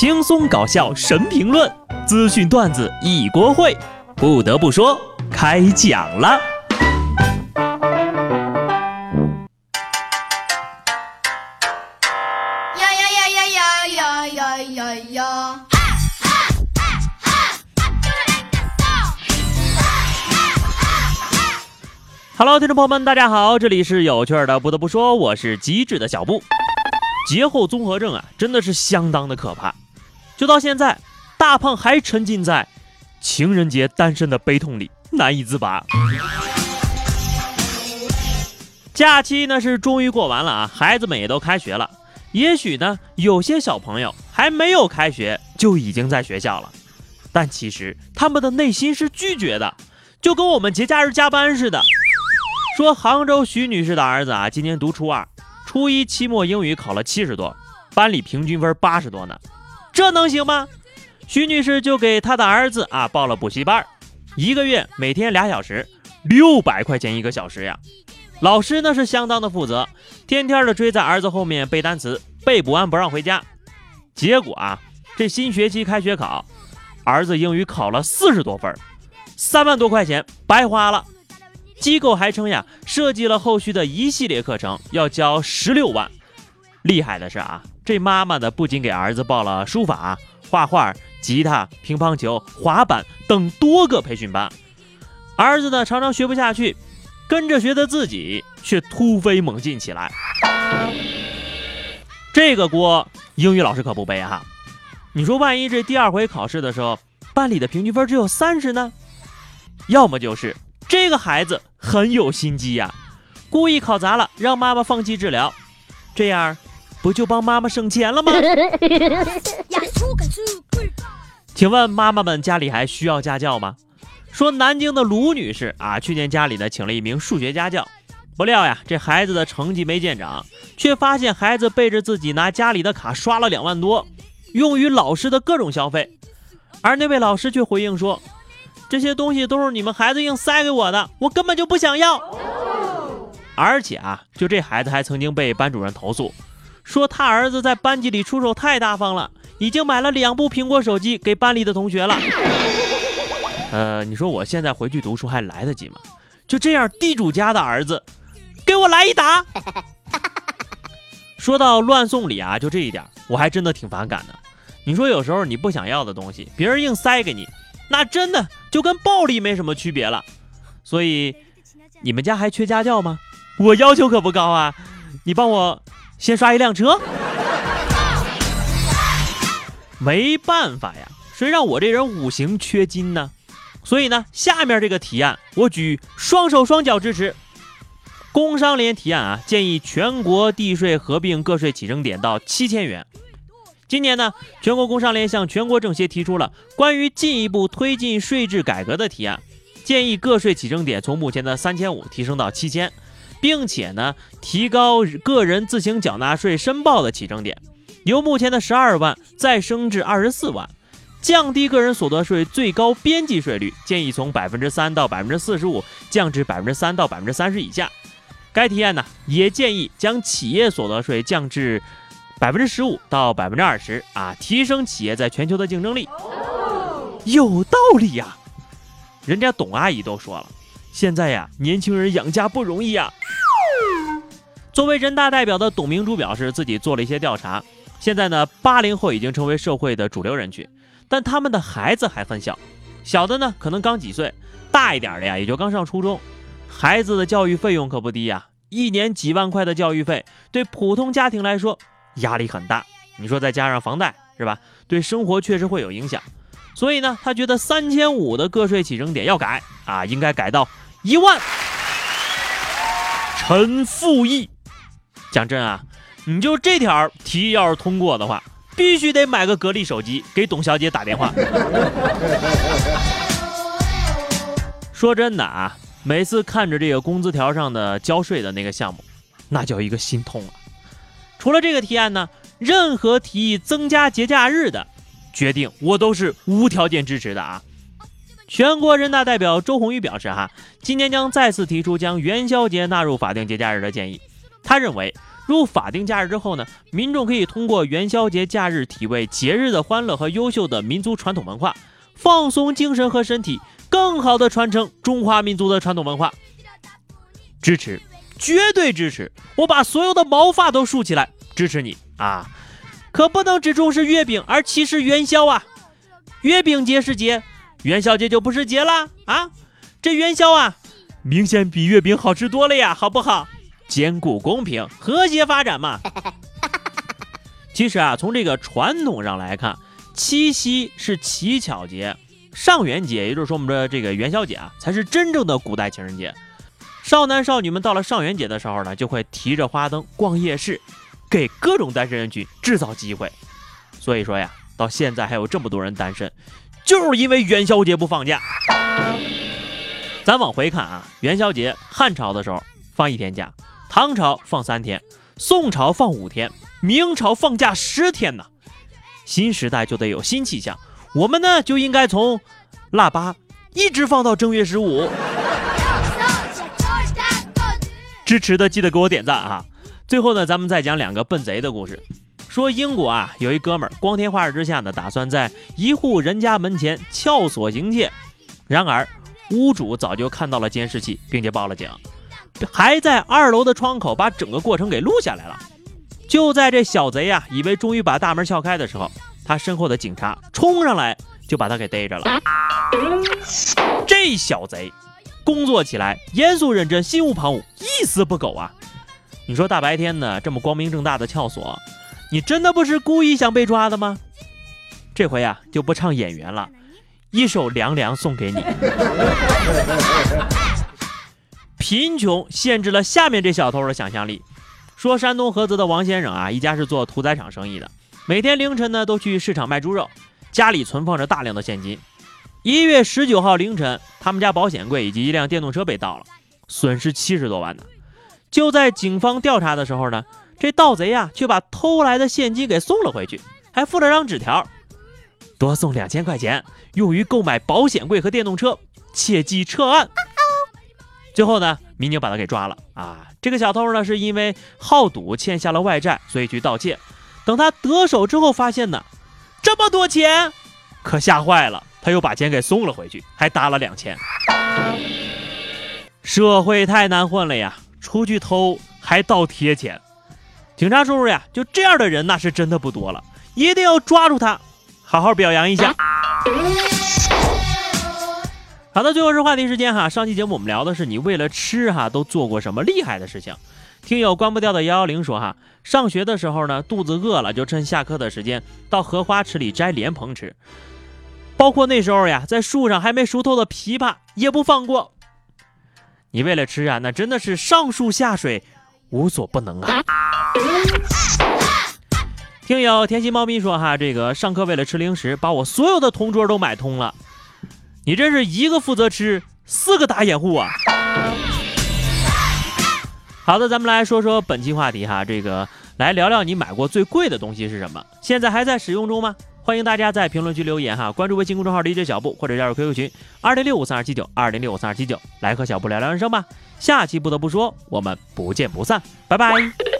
轻松搞笑神评论，资讯段子一锅烩。不得不说，开讲了。呀呀呀呀呀呀呀呀呀！Hello，听众朋友们，大家好，这里是有趣的。不得不说，我是机智的小布。节后综合症啊，真的是相当的可怕。就到现在，大胖还沉浸在情人节单身的悲痛里，难以自拔。假期呢是终于过完了啊，孩子们也都开学了。也许呢，有些小朋友还没有开学就已经在学校了，但其实他们的内心是拒绝的，就跟我们节假日加班似的。说杭州徐女士的儿子啊，今年读初二。初一期末英语考了七十多，班里平均分八十多呢，这能行吗？徐女士就给她的儿子啊报了补习班，一个月每天俩小时，六百块钱一个小时呀。老师呢是相当的负责，天天的追在儿子后面背单词，背不完不让回家。结果啊，这新学期开学考，儿子英语考了四十多分，三万多块钱白花了。机构还称呀，设计了后续的一系列课程，要交十六万。厉害的是啊，这妈妈的不仅给儿子报了书法、画画、吉他、乒乓球、滑板等多个培训班，儿子呢常常学不下去，跟着学的自己却突飞猛进起来。这个锅英语老师可不背哈。你说万一这第二回考试的时候，班里的平均分只有三十呢？要么就是。这个孩子很有心机呀，故意考砸了，让妈妈放弃治疗，这样不就帮妈妈省钱了吗？请问妈妈们家里还需要家教吗？说南京的卢女士啊，去年家里呢请了一名数学家教，不料呀，这孩子的成绩没见长，却发现孩子背着自己拿家里的卡刷了两万多，用于老师的各种消费，而那位老师却回应说。这些东西都是你们孩子硬塞给我的，我根本就不想要。而且啊，就这孩子还曾经被班主任投诉，说他儿子在班级里出手太大方了，已经买了两部苹果手机给班里的同学了。呃，你说我现在回去读书还来得及吗？就这样，地主家的儿子，给我来一打！说到乱送礼啊，就这一点，我还真的挺反感的。你说有时候你不想要的东西，别人硬塞给你。那真的就跟暴力没什么区别了，所以你们家还缺家教吗？我要求可不高啊，你帮我先刷一辆车。没办法呀，谁让我这人五行缺金呢？所以呢，下面这个提案我举双手双脚支持。工商联提案啊，建议全国地税合并个税起征点到七千元。今年呢，全国工商联向全国政协提出了关于进一步推进税制改革的提案，建议个税起征点从目前的三千五提升到七千，并且呢，提高个人自行缴纳税申报的起征点，由目前的十二万再升至二十四万，降低个人所得税最高边际税率，建议从百分之三到百分之四十五降至百分之三到百分之三十以下。该提案呢，也建议将企业所得税降至。百分之十五到百分之二十啊，提升企业在全球的竞争力，有道理呀。人家董阿姨都说了，现在呀，年轻人养家不容易啊。作为人大代表的董明珠表示，自己做了一些调查，现在呢，八零后已经成为社会的主流人群，但他们的孩子还很小，小的呢可能刚几岁，大一点的呀也就刚上初中，孩子的教育费用可不低呀，一年几万块的教育费，对普通家庭来说。压力很大，你说再加上房贷是吧？对生活确实会有影响，所以呢，他觉得三千五的个税起征点要改啊，应该改到一万。陈复义，讲真啊，你就这条提议要是通过的话，必须得买个格力手机给董小姐打电话。说真的啊，每次看着这个工资条上的交税的那个项目，那叫一个心痛啊。除了这个提案呢，任何提议增加节假日的决定，我都是无条件支持的啊！全国人大代表周鸿祎表示，哈，今年将再次提出将元宵节纳入法定节假日的建议。他认为，入法定假日之后呢，民众可以通过元宵节假日体味节日的欢乐和优秀的民族传统文化，放松精神和身体，更好的传承中华民族的传统文化。支持，绝对支持！我把所有的毛发都竖起来支持你啊！可不能只重视月饼而歧视元宵啊！月饼节是节，元宵节就不是节啦啊！这元宵啊，明显比月饼好吃多了呀，好不好？兼顾公平和谐发展嘛。其实啊，从这个传统上来看，七夕是乞巧节，上元节，也就是说我们的这个元宵节啊，才是真正的古代情人节。少男少女们到了上元节的时候呢，就会提着花灯逛夜市，给各种单身人群制造机会。所以说呀，到现在还有这么多人单身，就是因为元宵节不放假。咱往回看啊，元宵节汉朝的时候放一天假，唐朝放三天，宋朝放五天，明朝放假十天呢。新时代就得有新气象，我们呢就应该从腊八一直放到正月十五。支持的记得给我点赞啊！最后呢，咱们再讲两个笨贼的故事。说英国啊，有一哥们儿光天化日之下呢，打算在一户人家门前撬锁行窃。然而屋主早就看到了监视器，并且报了警，还在二楼的窗口把整个过程给录下来了。就在这小贼呀，以为终于把大门撬开的时候，他身后的警察冲上来就把他给逮着了。这小贼。工作起来严肃认真，心无旁骛，一丝不苟啊！你说大白天的这么光明正大的撬锁，你真的不是故意想被抓的吗？这回呀就不唱演员了，一首凉凉送给你。贫穷限制了下面这小偷的想象力。说山东菏泽的王先生啊，一家是做屠宰场生意的，每天凌晨呢都去市场卖猪肉，家里存放着大量的现金。一月十九号凌晨，他们家保险柜以及一辆电动车被盗了，损失七十多万呢。就在警方调查的时候呢，这盗贼呀却把偷来的现金给送了回去，还附了张纸条，多送两千块钱用于购买保险柜和电动车，切记撤案。最后呢，民警把他给抓了啊。这个小偷呢是因为好赌欠下了外债，所以去盗窃。等他得手之后，发现呢这么多钱，可吓坏了。他又把钱给送了回去，还搭了两千。社会太难混了呀，出去偷还倒贴钱。警察叔叔呀，就这样的人那是真的不多了，一定要抓住他，好好表扬一下。好的，最后是话题时间哈。上期节目我们聊的是你为了吃哈都做过什么厉害的事情。听友关不掉的幺幺零说哈，上学的时候呢，肚子饿了就趁下课的时间到荷花池里摘莲蓬吃。包括那时候呀，在树上还没熟透的枇杷也不放过。你为了吃啊，那真的是上树下水，无所不能啊！听友甜心猫咪说哈，这个上课为了吃零食，把我所有的同桌都买通了。你这是一个负责吃，四个打掩护啊！好的，咱们来说说本期话题哈，这个来聊聊你买过最贵的东西是什么？现在还在使用中吗？欢迎大家在评论区留言哈，关注微信公众号理解小布或者加入 QQ 群二零六五三二七九二零六五三二七九，来和小布聊聊人生吧。下期不得不说，我们不见不散，拜拜。